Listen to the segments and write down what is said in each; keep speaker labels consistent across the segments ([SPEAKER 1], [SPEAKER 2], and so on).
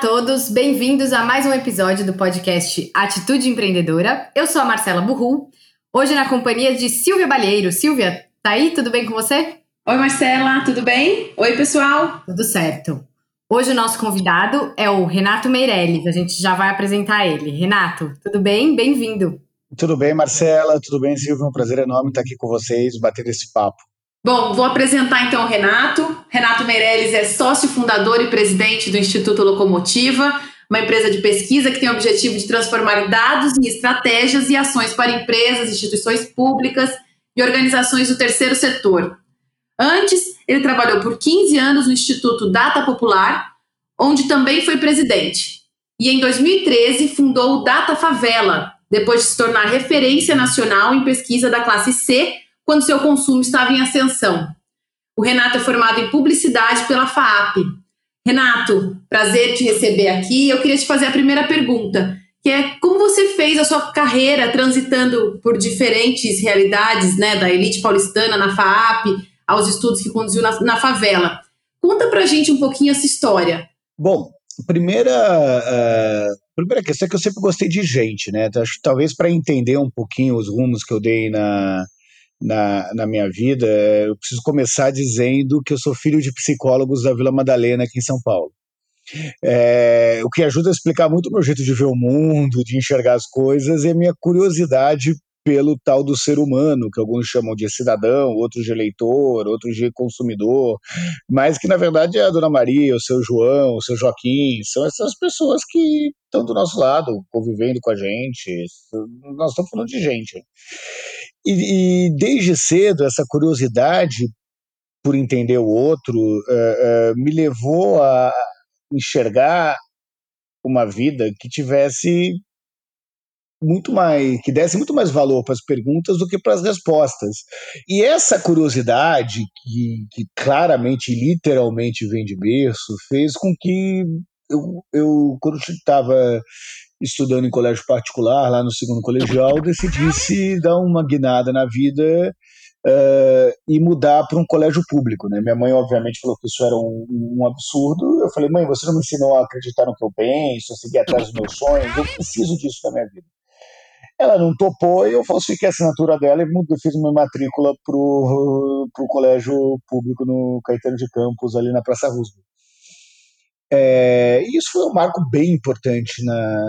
[SPEAKER 1] todos, bem-vindos a mais um episódio do podcast Atitude Empreendedora. Eu sou a Marcela Burru, hoje na companhia de Silvia Balheiro. Silvia, tá aí? Tudo bem com você?
[SPEAKER 2] Oi, Marcela, tudo bem? Oi, pessoal.
[SPEAKER 1] Tudo certo. Hoje o nosso convidado é o Renato Meirelles, a gente já vai apresentar ele. Renato, tudo bem? Bem-vindo.
[SPEAKER 3] Tudo bem, Marcela? Tudo bem, Silvia? Um prazer enorme estar aqui com vocês, bater esse papo.
[SPEAKER 2] Bom, vou apresentar então o Renato. Renato Meirelles é sócio fundador e presidente do Instituto Locomotiva, uma empresa de pesquisa que tem o objetivo de transformar dados em estratégias e ações para empresas, instituições públicas e organizações do terceiro setor. Antes, ele trabalhou por 15 anos no Instituto Data Popular, onde também foi presidente. E em 2013 fundou o Data Favela, depois de se tornar referência nacional em pesquisa da classe C quando seu consumo estava em ascensão. O Renato é formado em publicidade pela FAAP. Renato, prazer te receber aqui. Eu queria te fazer a primeira pergunta, que é como você fez a sua carreira transitando por diferentes realidades, né, da elite paulistana na FAAP, aos estudos que conduziu na, na favela. Conta pra gente um pouquinho essa história.
[SPEAKER 3] Bom, primeira, uh, primeira questão é que eu sempre gostei de gente, né? Então, talvez para entender um pouquinho os rumos que eu dei na, na, na minha vida, eu preciso começar dizendo que eu sou filho de psicólogos da Vila Madalena, aqui em São Paulo. É, o que ajuda a explicar muito o meu jeito de ver o mundo, de enxergar as coisas, e a minha curiosidade pelo tal do ser humano, que alguns chamam de cidadão, outros de eleitor, outros de consumidor, mas que na verdade é a Dona Maria, o seu João, o seu Joaquim, são essas pessoas que estão do nosso lado, convivendo com a gente. Nós estamos falando de gente. E, e desde cedo, essa curiosidade por entender o outro uh, uh, me levou a enxergar uma vida que tivesse muito mais, que desse muito mais valor para as perguntas do que para as respostas. E essa curiosidade, que, que claramente, literalmente vem de berço, fez com que eu, eu quando estava estudando em colégio particular, lá no segundo colegial, decidisse dar uma guinada na vida uh, e mudar para um colégio público. Né? Minha mãe, obviamente, falou que isso era um, um, absurdo. Eu falei, mãe, você não me ensinou a acreditar no que eu penso, a seguir atrás dos meus sonhos, eu preciso disso na minha vida. Ela não topou e eu falsifiquei a assinatura dela e fiz uma matrícula para o colégio público no Caetano de Campos, ali na Praça Roosevelt. É, e isso foi um marco bem importante na,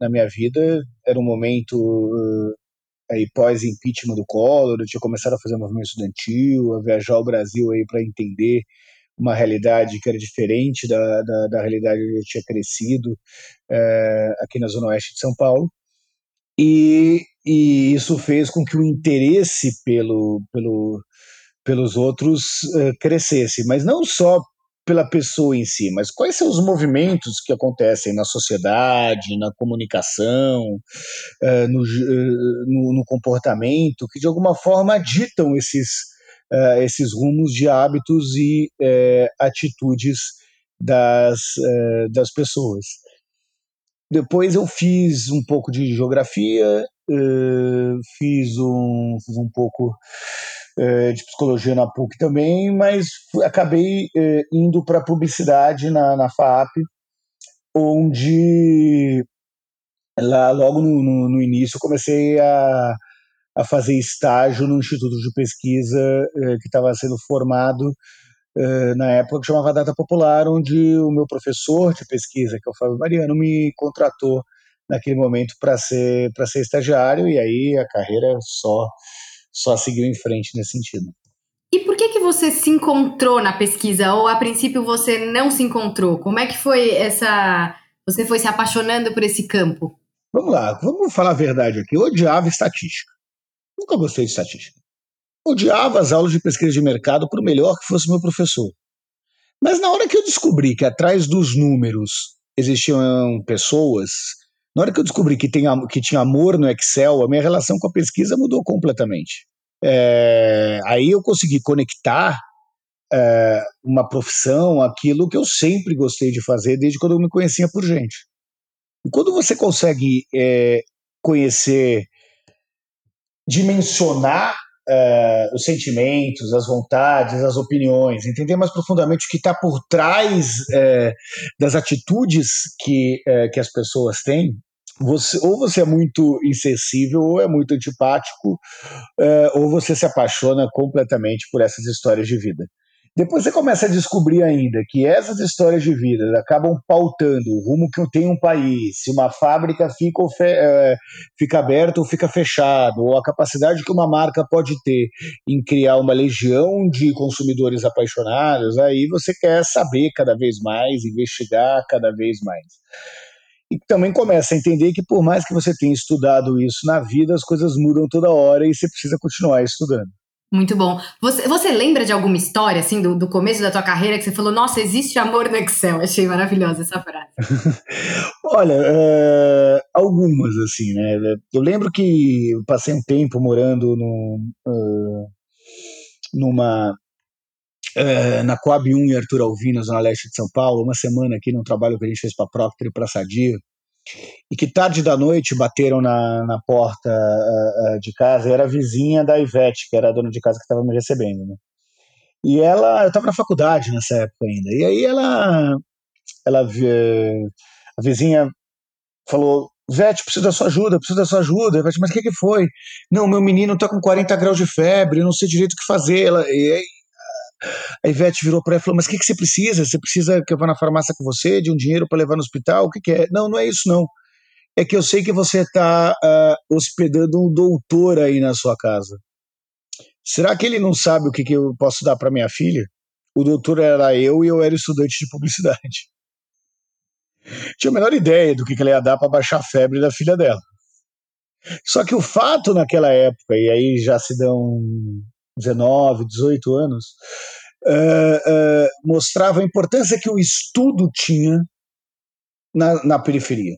[SPEAKER 3] na minha vida. Era um momento uh, aí pós-impeachment do Collor, eu tinha começado a fazer movimento estudantil, a viajar ao Brasil aí para entender uma realidade que era diferente da, da, da realidade que eu tinha crescido é, aqui na Zona Oeste de São Paulo. E, e isso fez com que o interesse pelo, pelo, pelos outros uh, crescesse, mas não só pela pessoa em si, mas quais são os movimentos que acontecem na sociedade, na comunicação, uh, no, uh, no, no, comportamento, que de alguma forma ditam esses, uh, esses rumos de hábitos e atitudes das, das pessoas. Depois eu fiz um pouco de geografia, fiz um, fiz um pouco é, de psicologia na PUC também, mas acabei é, indo para publicidade na, na FAP, onde lá logo no, no, no início comecei a, a fazer estágio no Instituto de Pesquisa que estava sendo formado na época que chamava Data Popular, onde o meu professor de pesquisa, que é o Fábio Mariano, me contratou naquele momento para ser para ser estagiário e aí a carreira só só seguiu em frente nesse sentido.
[SPEAKER 1] E por que que você se encontrou na pesquisa ou a princípio você não se encontrou? Como é que foi essa você foi se apaixonando por esse campo?
[SPEAKER 3] Vamos lá, vamos falar a verdade aqui. Eu odiava estatística. Nunca gostei de estatística. Odiava as aulas de pesquisa de mercado, por melhor que fosse meu professor. Mas na hora que eu descobri que atrás dos números existiam pessoas, na hora que eu descobri que, tem, que tinha amor no Excel, a minha relação com a pesquisa mudou completamente. É, aí eu consegui conectar é, uma profissão, aquilo que eu sempre gostei de fazer desde quando eu me conhecia por gente. E quando você consegue é, conhecer, dimensionar uh, os sentimentos, as vontades, as opiniões, entender mais profundamente o que está por trás uh, das atitudes que, uh, que as pessoas têm, você, ou você é muito insensível, ou é muito antipático, ou você se apaixona completamente por essas histórias de vida. Depois você começa a descobrir ainda que essas histórias de vida acabam pautando o rumo que tem um país, se uma fábrica fica, é, fica aberta ou fica fechada, ou a capacidade que uma marca pode ter em criar uma legião de consumidores apaixonados, aí você quer saber cada vez mais, investigar cada vez mais. E também começa a entender que por mais que você tenha estudado isso na vida, as coisas mudam toda hora e você precisa continuar estudando.
[SPEAKER 1] Muito bom. Você, você lembra de alguma história, assim, do, do começo da tua carreira, que você falou, nossa, existe amor no Excel? Achei maravilhosa essa frase.
[SPEAKER 3] Olha, uh, algumas, assim, né? Eu lembro que eu passei um tempo morando no, uh, numa... Uh, na Coab 1 em Arthur Alvino, zona leste de São Paulo, uma semana aqui num trabalho que a gente fez para Procter e para Sadia, e que tarde da noite bateram na, na porta uh, uh, de casa, era a vizinha da Ivete, que era a dona de casa que estava me recebendo, né? E ela, eu estava na faculdade nessa época ainda, e aí ela, ela a vizinha falou, Ivete, preciso da sua ajuda, preciso da sua ajuda. Ivete, mas o que, que foi? Não, meu menino está com 40 graus de febre, não sei direito o que fazer. Ela, e, a Ivete virou para ela e falou: Mas o que, que você precisa? Você precisa que eu vá na farmácia com você, de um dinheiro para levar no hospital? O que, que é? Não, não é isso, não. É que eu sei que você está uh, ah, hospedando um doutor aí na sua casa. Será que ele não sabe o que, que eu posso dar para minha filha? O doutor era eu e eu era estudante de publicidade. Tinha a menor ideia do que, que ele ia dar para baixar a febre da filha dela. Só que o fato naquela época, e aí já se dão 19, 18 anos, uh, uh, mostrava a importância que o estudo tinha na, na periferia.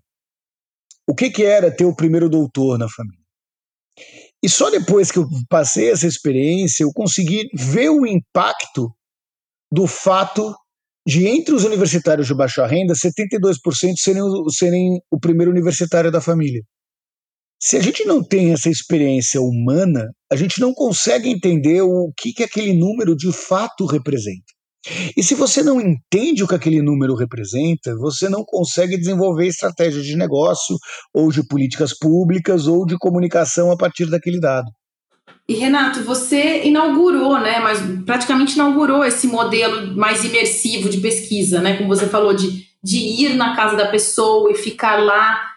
[SPEAKER 3] O que, que era ter o primeiro doutor na família? E só depois que eu passei essa experiência, eu consegui ver o impacto do fato de, entre os universitários de baixa renda, 72% serem, serem o primeiro universitário da família. Se a gente não tem essa experiência humana, a gente não consegue entender o que, que aquele número de fato representa. E se você não entende o que aquele número representa, você não consegue desenvolver estratégias de negócio, ou de políticas públicas, ou de comunicação a partir daquele dado.
[SPEAKER 2] E Renato, você inaugurou, né, mas praticamente inaugurou esse modelo mais imersivo de pesquisa, né, como você falou, de, de ir na casa da pessoa e ficar lá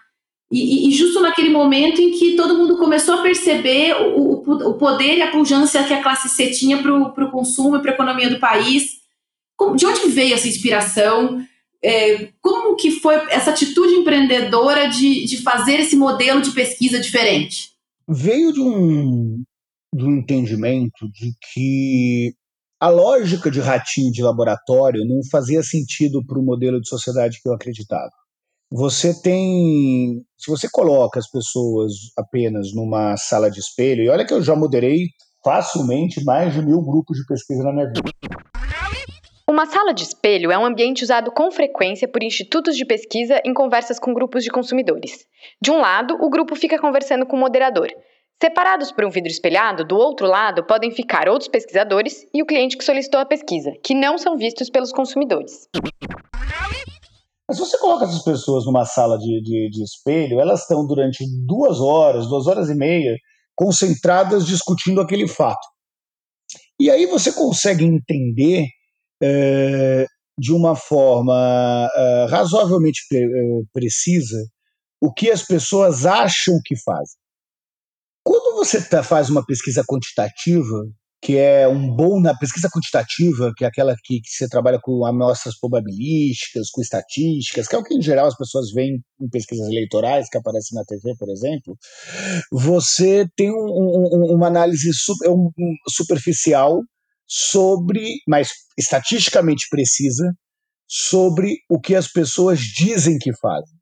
[SPEAKER 2] e, e, justo naquele momento em que todo mundo começou a perceber o, o, o poder e a pujança que a classe C tinha para o consumo e para a economia do país. De onde veio essa inspiração? É, como que foi essa atitude empreendedora de, de fazer esse modelo de pesquisa diferente?
[SPEAKER 3] Veio de um, de um entendimento de que a lógica de ratinho de laboratório não fazia sentido para o modelo de sociedade que eu acreditava você tem. Se você coloca as pessoas apenas numa sala de espelho, e olha que eu já moderei facilmente mais de mil grupos de pesquisa na minha vida.
[SPEAKER 4] Uma sala de espelho é um ambiente usado com frequência por institutos de pesquisa em conversas com grupos de consumidores. De um lado, o grupo fica conversando com o moderador. Separados por um vidro espelhado, do outro lado podem ficar outros pesquisadores e o cliente que solicitou a pesquisa, que não são vistos pelos consumidores.
[SPEAKER 3] Mas se você coloca essas pessoas numa sala de, de, de espelho, elas estão durante duas horas, duas horas e meia, concentradas discutindo aquele fato. E aí você consegue entender é, de uma forma é, razoavelmente pre, é, precisa o que as pessoas acham que fazem. Quando você tá, faz uma pesquisa quantitativa, que é um bom na pesquisa quantitativa, que é aquela que, que você trabalha com amostras probabilísticas, com estatísticas, que é o que em geral as pessoas veem em pesquisas eleitorais que aparecem na TV, por exemplo, você tem um, um, uma análise super, um, superficial sobre, mas estatisticamente precisa, sobre o que as pessoas dizem que fazem,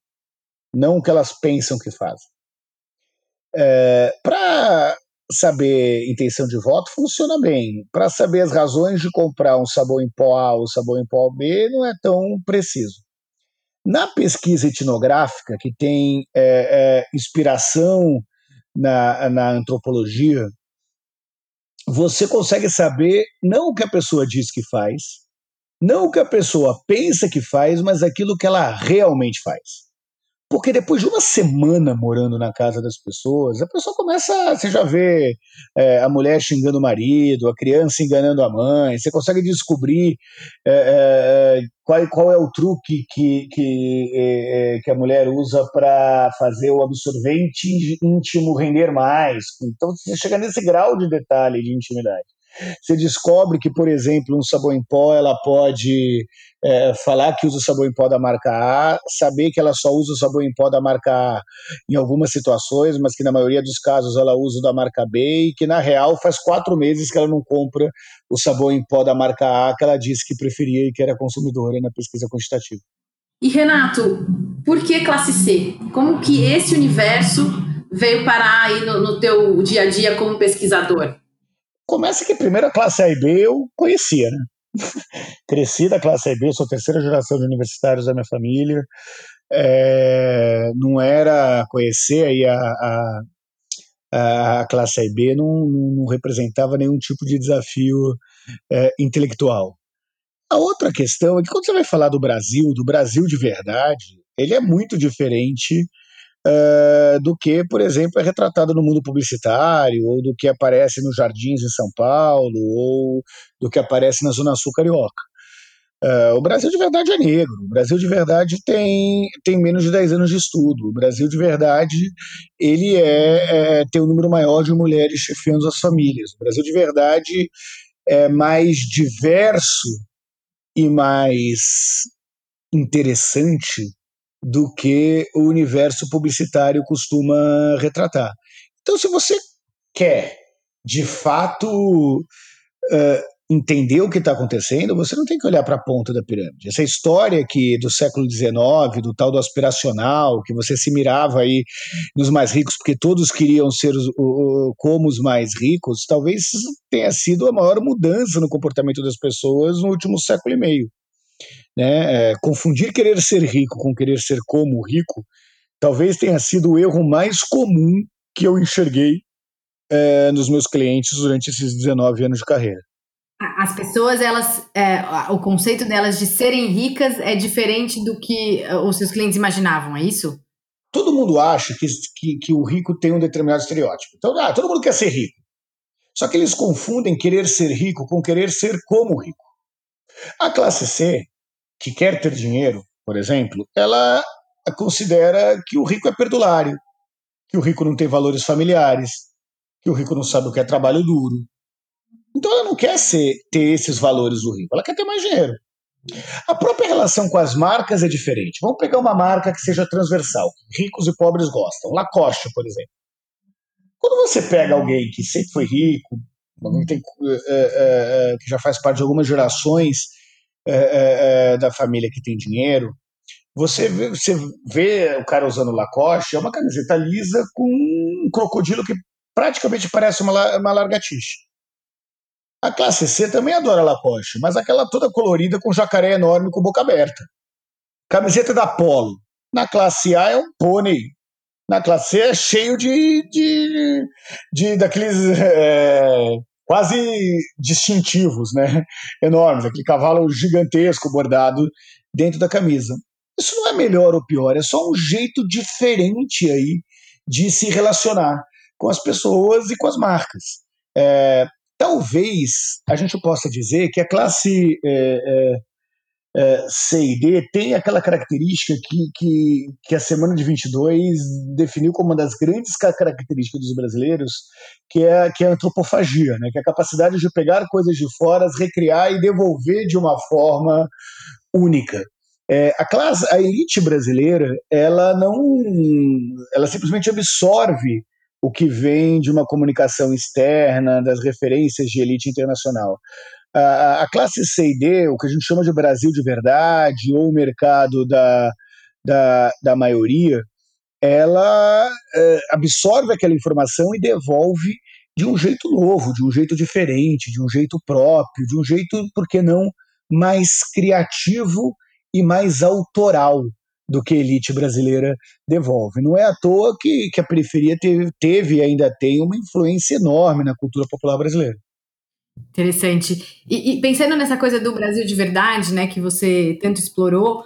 [SPEAKER 3] não o que elas pensam que fazem. É, Para saber intenção de voto funciona bem. Para saber as razões de comprar um sabão em pó A ou sabão em pó B não é tão preciso. Na pesquisa etnográfica, que tem é, é, inspiração na, na antropologia, você consegue saber não o que a pessoa diz que faz, não o que a pessoa pensa que faz, mas aquilo que ela realmente faz. Porque depois de uma semana morando na casa das pessoas, a pessoa começa. Você já vê é, a mulher xingando o marido, a criança enganando a mãe, você consegue descobrir é, é, qual, qual é o truque que, que, é, é, que a mulher usa para fazer o absorvente íntimo render mais. Então você chega nesse grau de detalhe de intimidade. Você descobre que, por exemplo, um sabão em pó, ela pode é, falar que usa o sabão em pó da marca A, saber que ela só usa o sabão em pó da marca A em algumas situações, mas que na maioria dos casos ela usa o da marca B e que na real faz quatro meses que ela não compra o sabão em pó da marca A que ela disse que preferia e que era consumidora na pesquisa quantitativa.
[SPEAKER 2] E Renato, por que classe C? Como que esse universo veio parar aí no, no teu dia a dia como pesquisador?
[SPEAKER 3] Começa que primeiro a classe A e B eu conhecia, né? Cresci da classe A e B, sou terceira geração de universitários da minha família. É, não era conhecer aí a, a, a classe A e B, não, não, representava nenhum tipo de desafio é, intelectual. A outra questão é que quando você vai falar do Brasil, do Brasil de verdade, ele é muito diferente uh, do que, por exemplo, é retratado no mundo publicitário, ou do que aparece nos jardins em São Paulo, ou do que aparece na Zona Sul Carioca. Uh, o Brasil de verdade é negro, o Brasil de verdade tem, tem menos de 10 anos de estudo, o Brasil de verdade ele é, é tem um número maior de mulheres chefiando as famílias, o Brasil de verdade é mais diverso e mais interessante do que o universo publicitário costuma retratar. Então, se você quer, de fato, uh, entender o que está acontecendo, você não tem que olhar para a ponta da pirâmide. Essa história que do século XIX, do tal do aspiracional, que você se mirava aí nos mais ricos porque todos queriam ser os, o, como os mais ricos, talvez tenha sido a maior mudança no comportamento das pessoas no último século e meio. Né? É, confundir querer ser rico com querer ser como rico talvez tenha sido o erro mais comum que eu enxerguei é, nos meus clientes durante esses 19 anos de carreira.
[SPEAKER 1] As pessoas, elas, é, o conceito delas de serem ricas é diferente do que é, os seus clientes imaginavam, é isso?
[SPEAKER 3] Todo mundo acha que, que, que o rico tem um determinado estereótipo. Então, ah, todo mundo quer ser rico. Só que eles confundem querer ser rico com querer ser como rico. A classe C que quer ter dinheiro, por exemplo, ela considera que o rico é perdulário, que o rico não tem valores familiares, que o rico não sabe o que é trabalho duro. Então ela não quer ser, ter esses valores do rico, ela quer ter mais dinheiro. A própria relação com as marcas é diferente. Vamos pegar uma marca que seja transversal, que ricos e pobres gostam. Lacoste, por exemplo. Quando você pega alguém que sempre foi rico, que, tem, é, é, que já faz parte de algumas gerações da família que tem dinheiro, você vê, você vê o cara usando Lacoste, é uma camiseta lisa com um crocodilo que praticamente parece uma, uma largatixa. A classe C também adora Lacoste, mas aquela toda colorida com jacaré enorme com boca aberta. Camiseta da Polo. Na classe A é um pônei. Na classe C é cheio de, de, de daqueles é, quase distintivos, né? Enormes, aquele cavalo gigantesco bordado dentro da camisa. Isso não é melhor ou pior, é só um jeito diferente aí de se relacionar com as pessoas e com as marcas. É, talvez a gente possa dizer que a classe é, é, é, C e D tem aquela característica que, que, que a semana de 22 definiu como uma das grandes características dos brasileiros, que é, que é a antropofagia, né? que é a capacidade de pegar coisas de fora, recriar e devolver de uma forma única. É, a classe, a elite brasileira, ela não, ela simplesmente absorve o que vem de uma comunicação externa, das referências de elite internacional. A, classe C e D, o que a gente chama de Brasil de verdade, ou o mercado da, da, da maioria, ela é, absorve aquela informação e devolve de um jeito novo, de um jeito diferente, de um jeito próprio, de um jeito, por que não, mais criativo e mais autoral do que a elite brasileira devolve. Não é à toa que, que a periferia teve, teve e ainda tem uma influência enorme na cultura popular brasileira.
[SPEAKER 1] Interessante. E, e, pensando nessa coisa do Brasil de verdade, né, que você tanto explorou,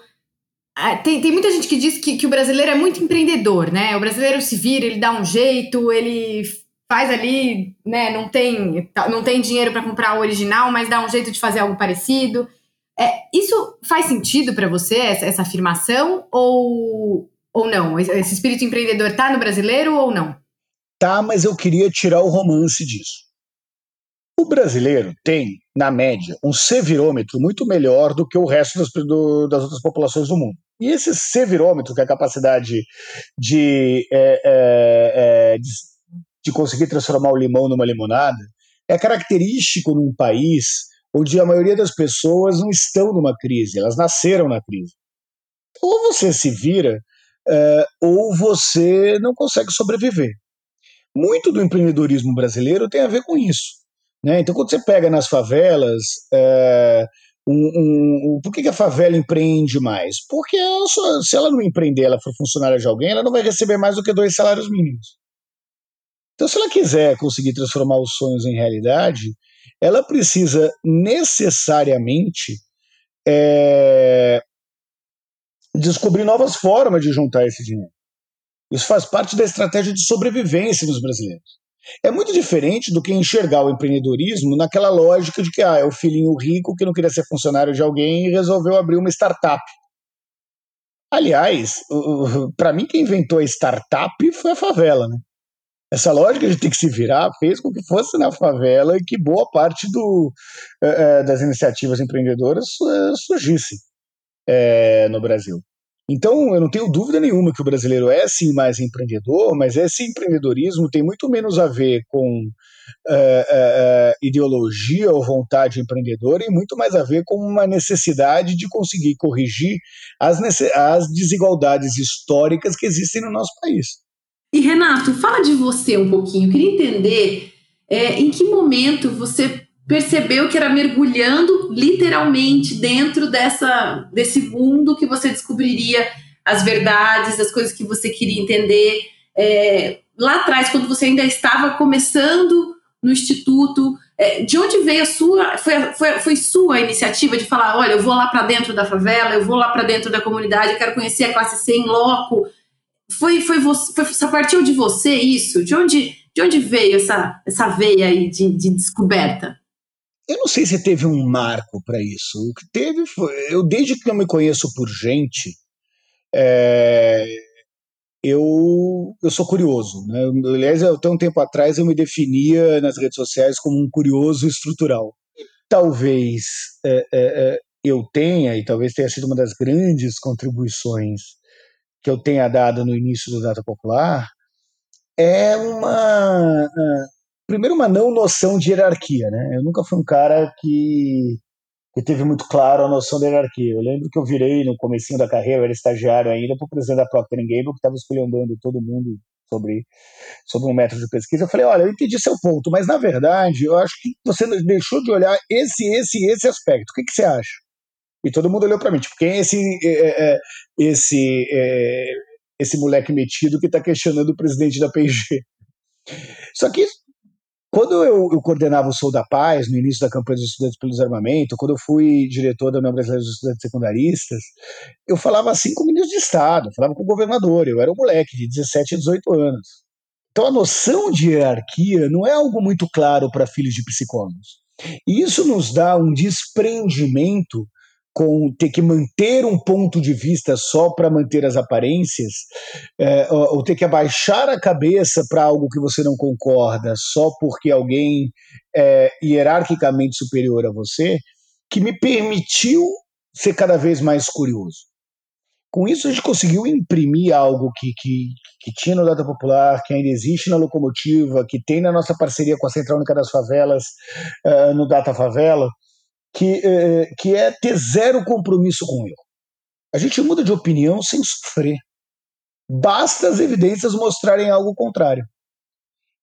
[SPEAKER 1] tem, tem muita gente que diz que, que o brasileiro é muito empreendedor, né? O brasileiro se vira, ele dá um jeito, ele faz ali, né? Não tem, não tem dinheiro para comprar o original, mas dá um jeito de fazer algo parecido. É, isso faz sentido para você, essa, essa afirmação, ou, ou não? Esse espírito empreendedor está no brasileiro ou não?
[SPEAKER 3] Tá, mas eu queria tirar o romance disso. O brasileiro tem, na média, um sevirômetro muito melhor do que o resto das, do, das outras populações do mundo. E esse sevirômetro, que é a capacidade de, é, é, é, de, de conseguir transformar o limão numa limonada, é característico num país onde a maioria das pessoas não estão numa crise, elas nasceram na crise. Ou você se vira, é, ou você não consegue sobreviver. Muito do empreendedorismo brasileiro tem a ver com isso. Né? Então, quando você pega nas favelas, é, um, um, um, por que, que, a favela empreende mais? Porque ela só, se ela não empreender, ela for funcionária de alguém, ela não vai receber mais do que dois salários mínimos. Então, se ela quiser conseguir transformar os sonhos em realidade, ela precisa necessariamente é, descobrir novas formas de juntar esse dinheiro. Isso faz parte da estratégia de sobrevivência dos brasileiros. É muito diferente do que enxergar o empreendedorismo naquela lógica de que ah, é o filhinho rico que não queria ser funcionário de alguém e resolveu abrir uma startup. Aliás, para mim, quem inventou a startup foi a favela. Né? Essa lógica de ter que se virar fez com que fosse na favela e que boa parte do, é, das iniciativas empreendedoras é, surgisse no Brasil. Então, eu não tenho dúvida nenhuma que o brasileiro é sim mais empreendedor, mas esse empreendedorismo tem muito menos a ver com uh, uh, ideologia ou vontade empreendedora e muito mais a ver com uma necessidade de conseguir corrigir as, as desigualdades históricas que existem no nosso país.
[SPEAKER 2] E Renato, fala de você um pouquinho. Eu queria entender é, em que momento você percebeu que era mergulhando literalmente dentro dessa, desse mundo que você descobriria as verdades, as coisas que você queria entender. É, lá atrás, quando você ainda estava começando no instituto, é, de onde veio a sua, foi, foi, foi sua iniciativa de falar, olha, eu vou lá para dentro da favela, eu vou lá para dentro da comunidade, eu quero conhecer a classe C em loco. Foi, foi, você, foi, partiu de você isso? De onde, de onde veio essa, essa veia aí de, de descoberta?
[SPEAKER 3] Eu não sei se teve um marco para isso. O que teve foi. Eu, desde que eu me conheço por gente, é, eu, eu sou curioso. Né? Aliás, até um tempo atrás eu me definia nas redes sociais como um curioso estrutural. Talvez é, é, eu tenha, e talvez tenha sido uma das grandes contribuições que eu tenha dado no início do Data Popular, é uma primeiro, uma não noção de hierarquia, né? Eu nunca fui um cara que, que teve muito claro a noção de hierarquia. Eu lembro que eu virei no comecinho da carreira, eu era estagiário ainda, para o presidente da Procter Gamble, que estava escolhendo todo mundo sobre, sobre um método de pesquisa. Eu falei, olha, eu entendi seu ponto, mas na verdade, eu acho que você deixou de olhar esse, esse esse aspecto. O que, que você acha? E todo mundo olhou para mim, tipo, quem é esse, é, é, esse, é, esse moleque metido que está questionando o presidente da P&G? Só que quando eu, eu, coordenava o Sou da Paz, no início da campanha dos estudantes pelo desarmamento, quando eu fui diretor da União Brasileira dos Estudantes Secundaristas, eu falava assim com o ministro de Estado, falava com o governador, eu era um moleque de 17 a 18 anos. Então a noção de hierarquia não é algo muito claro para filhos de psicólogos. E isso nos dá um desprendimento com ter que manter um ponto de vista só para manter as aparências, é, ou, ou, ter que abaixar a cabeça para algo que você não concorda só porque alguém é hierarquicamente superior a você, que me permitiu ser cada vez mais curioso. Com isso, a gente conseguiu imprimir algo que, que, que tinha no Data Popular, que ainda existe na Locomotiva, que tem na nossa parceria com a Central Única das Favelas, uh, no Data Favela, que, é, que é ter zero compromisso com erro. A gente muda de opinião sem sofrer. Basta as evidências mostrarem algo contrário.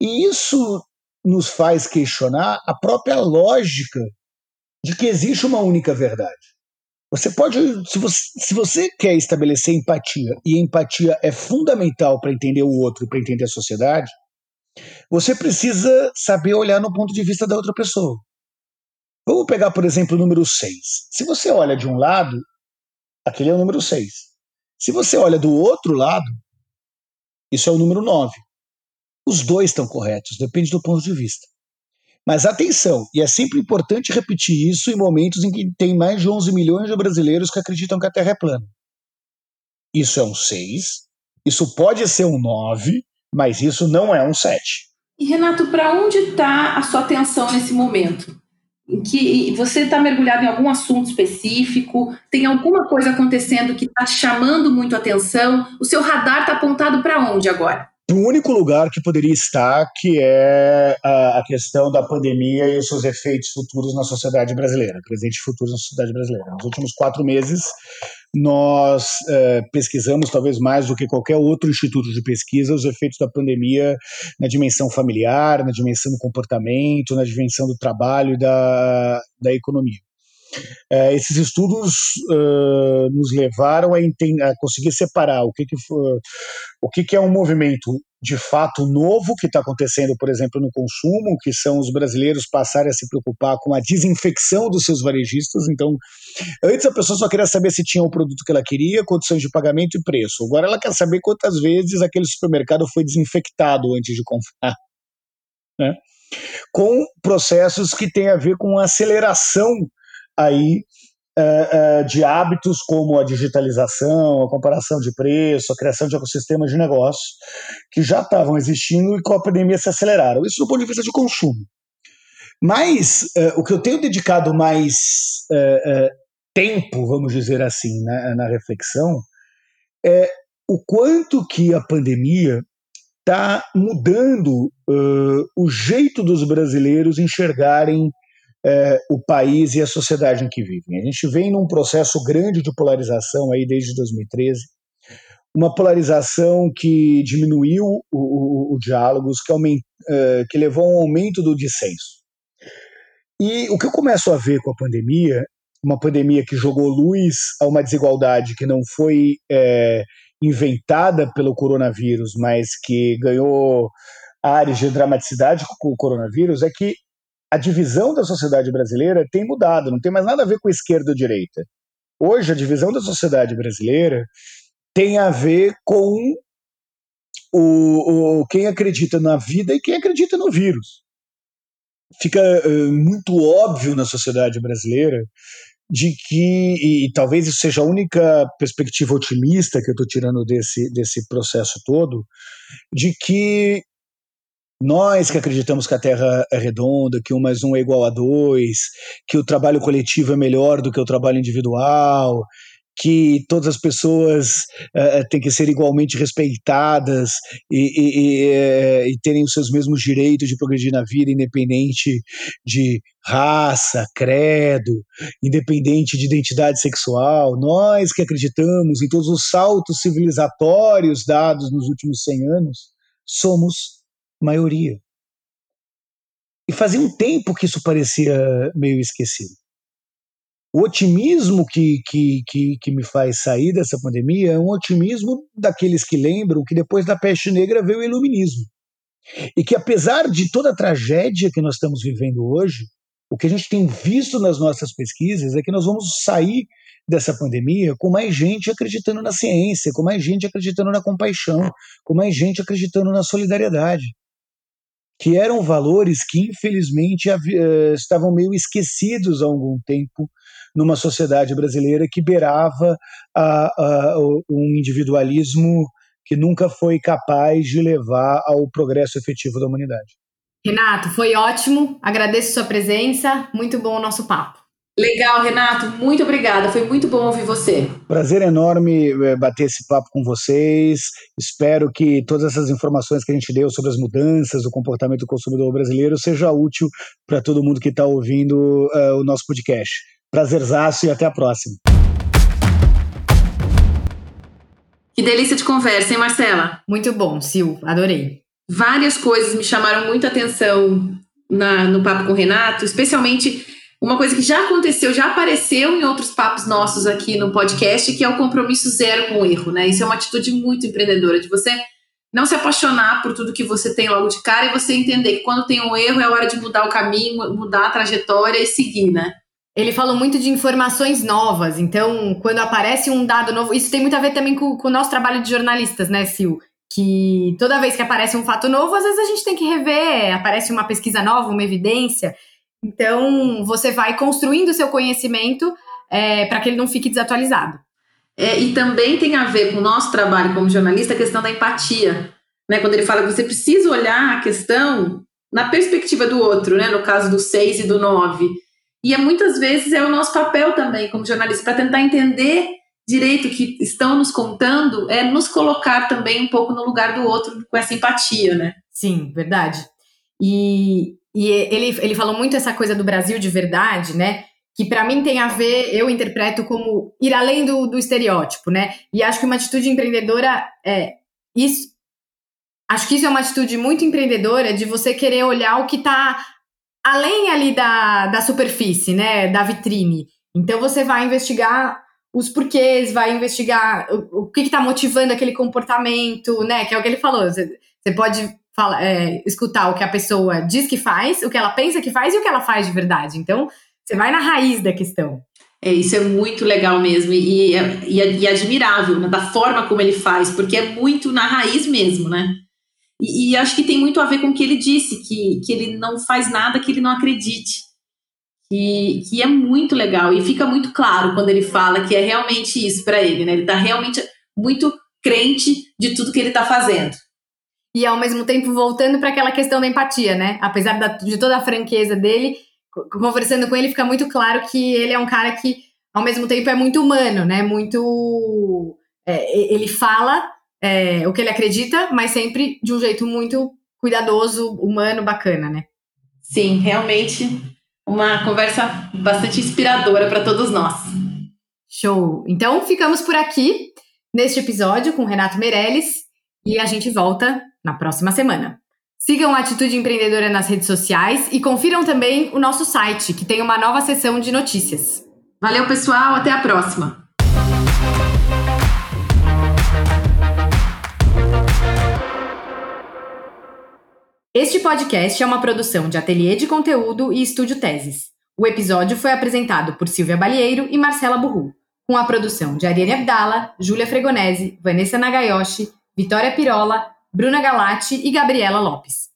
[SPEAKER 3] E isso nos faz questionar a própria lógica de que existe uma única verdade. Você pode, se você, se você quer estabelecer empatia, e empatia é fundamental para entender o outro e para entender a sociedade, você precisa saber olhar no ponto de vista da outra pessoa. Vamos pegar, por exemplo, o número 6. Se você olha de um lado, aquele é o número 6. Se você olha do outro lado, isso é o número 9. Os dois estão corretos, depende do ponto de vista. Mas atenção, e é sempre importante repetir isso em momentos em que tem mais de 11 milhões de brasileiros que acreditam que a Terra é plana. Isso é um 6, isso pode ser um 9, mas isso não é um 7.
[SPEAKER 2] E Renato, para onde está a sua atenção nesse momento? Em que você está mergulhado em algum assunto específico? Tem alguma coisa acontecendo que está chamando muito atenção? O seu radar está apontado para onde agora?
[SPEAKER 3] o único lugar que poderia estar, que é a, a, questão da pandemia e os seus efeitos futuros na sociedade brasileira, presente e futuros na sociedade brasileira. Nos últimos quatro meses, nós é, pesquisamos, talvez mais do que qualquer outro instituto de pesquisa, os efeitos da pandemia na dimensão familiar, na dimensão do comportamento, na dimensão do trabalho e da, da economia. É, esses estudos uh, nos levaram a, a, conseguir separar o que, que, o que, que é um movimento de fato novo que está acontecendo, por exemplo, no consumo, que são os brasileiros passarem a se preocupar com a desinfecção dos seus varejistas. Então, antes a pessoa só queria saber se tinha o produto que ela queria, condições de pagamento e preço. Agora ela quer saber quantas vezes aquele supermercado foi desinfectado antes de comprar. Né? Com processos que têm a ver com a aceleração aí uh, uh, de hábitos como a digitalização, a comparação de preço, a criação de ecossistemas de negócio que já estavam existindo e com a pandemia se aceleraram. Isso do ponto de vista de consumo. Mas uh, o que eu tenho dedicado mais tempo, vamos dizer assim, na, na reflexão, é o quanto que a pandemia está mudando uh, o jeito dos brasileiros enxergarem é, o país e a sociedade em que vivem. A gente vem num processo grande de polarização aí desde 2013, uma polarização que diminuiu o, o, o diálogo, que, aument, é, que levou a um aumento do dissenso. E o que eu começo a ver com a pandemia, uma pandemia que jogou luz a uma desigualdade que não foi é, inventada pelo coronavírus, mas que ganhou áreas de dramaticidade com o coronavírus, é que a divisão da sociedade brasileira tem mudado, não tem mais nada a ver com esquerda ou direita. Hoje, a divisão da sociedade brasileira tem a ver com o, o quem acredita na vida e quem acredita no vírus. Fica uh, muito óbvio na sociedade brasileira de que, e, e, talvez isso seja a única perspectiva otimista que eu estou tirando desse, desse processo todo, de que nós que acreditamos que a Terra é redonda, que um mais um é igual a dois, que o trabalho coletivo é melhor do que o trabalho individual, que todas as pessoas uh, têm que ser igualmente respeitadas e, e, e, eh, e, terem os seus mesmos direitos de progredir na vida, independente de raça, credo, independente de identidade sexual. Nós que acreditamos em todos os saltos civilizatórios dados nos últimos 100 anos, somos maioria. E fazia um tempo que isso parecia meio esquecido. O otimismo que, que, que, que me faz sair dessa pandemia é um otimismo daqueles que lembram que depois da peste negra veio o iluminismo. E que apesar de toda a tragédia que nós estamos vivendo hoje, o que a gente tem visto nas nossas pesquisas é que nós vamos sair dessa pandemia com mais gente acreditando na ciência, com mais gente acreditando na compaixão, com mais gente acreditando na solidariedade que eram valores que, infelizmente, havia, estavam meio esquecidos há algum tempo numa sociedade brasileira que beirava a, a, um individualismo que nunca foi capaz de levar ao progresso efetivo da humanidade.
[SPEAKER 1] Renato, foi ótimo, agradeço sua presença, muito bom o nosso papo.
[SPEAKER 2] Legal, Renato, muito obrigada. Foi muito bom ouvir você.
[SPEAKER 3] Prazer enorme eh, bater esse papo com vocês. Espero que todas essas informações que a gente deu sobre as mudanças, o comportamento do consumidor brasileiro, seja útil para todo mundo que está ouvindo uh, o nosso podcast. Prazerzaço e até a próxima.
[SPEAKER 2] Que delícia de conversa, hein, Marcela?
[SPEAKER 1] Muito bom, Sil, adorei.
[SPEAKER 2] Várias coisas me chamaram muita atenção na, no papo com o Renato, especialmente uma coisa que já aconteceu, já apareceu em outros papos nossos aqui no podcast, que é o compromisso zero com o erro, né? Isso é uma atitude muito empreendedora, de você não se apaixonar por tudo que você tem logo de cara e você entender que quando tem um erro é hora de mudar o caminho, mudar a trajetória e seguir, né?
[SPEAKER 1] Ele falou muito de informações novas, então quando aparece um dado novo, isso tem muito a ver também com, com o nosso trabalho de jornalistas, né, Sil? Que toda vez que aparece um fato novo, às vezes a gente tem que rever, aparece uma pesquisa nova, uma evidência. Então você vai construindo o seu conhecimento é, para que ele não fique desatualizado.
[SPEAKER 2] É, e também tem a ver com o nosso trabalho como jornalista a questão da empatia. Né? Quando ele fala que você precisa olhar a questão na perspectiva do outro, né? no caso do 6 e do 9 e é, muitas vezes é o nosso papel também, como jornalista, para tentar entender direito o que estão nos contando, é nos colocar também um pouco no lugar do outro com essa empatia, né?
[SPEAKER 1] Sim, verdade. E, e ele, ele falou muito essa coisa do Brasil de verdade, né? Que para mim tem a ver, eu interpreto como ir além do, do estereótipo, né? E acho que uma atitude empreendedora é isso. Acho que isso é uma atitude muito empreendedora de você querer olhar o que está além ali da, da superfície, né, da vitrine. Então você vai investigar os porquês, vai investigar o, o que está motivando aquele comportamento, né, que é o que ele falou. Você, você pode falar, é, escutar o que a pessoa diz que faz, o que ela pensa que faz e o que ela faz de verdade. Então você vai na raiz da questão.
[SPEAKER 2] É, isso é muito legal mesmo e, e, e admirável, né, da forma como ele faz, porque é muito na raiz mesmo, né? E, e, acho que tem muito a ver com o que ele disse, que, que ele não faz nada que ele não acredite. Que, que é muito legal. E fica muito claro quando ele fala que é realmente isso para ele, né? Ele está realmente muito crente de tudo que ele está fazendo.
[SPEAKER 1] E ao mesmo tempo voltando para aquela questão da empatia, né? Apesar da, de toda a franqueza dele, conversando com ele, fica muito claro que ele é um cara que, ao mesmo tempo, é muito humano, né? Muito. É, ele fala é, o que ele acredita, mas sempre de um jeito muito cuidadoso, humano, bacana, né?
[SPEAKER 2] Sim, realmente uma conversa bastante inspiradora para todos nós.
[SPEAKER 1] Show! Então ficamos por aqui neste episódio com Renato Meirelles e a gente volta na próxima semana. Sigam a Atitude Empreendedora nas redes sociais e confiram também o nosso site, que tem uma nova seção de notícias.
[SPEAKER 2] Valeu, pessoal, até a próxima!
[SPEAKER 1] Este podcast é uma produção de Ateliê de Conteúdo e Estúdio Teses. O episódio foi apresentado por Silvia Balieiro e Marcela Burru, com a produção de Ariane Abdala, Júlia Fregonese, Vanessa Nagayoshi, Vitória Pirola, Bruna Galati e Gabriela Lopes.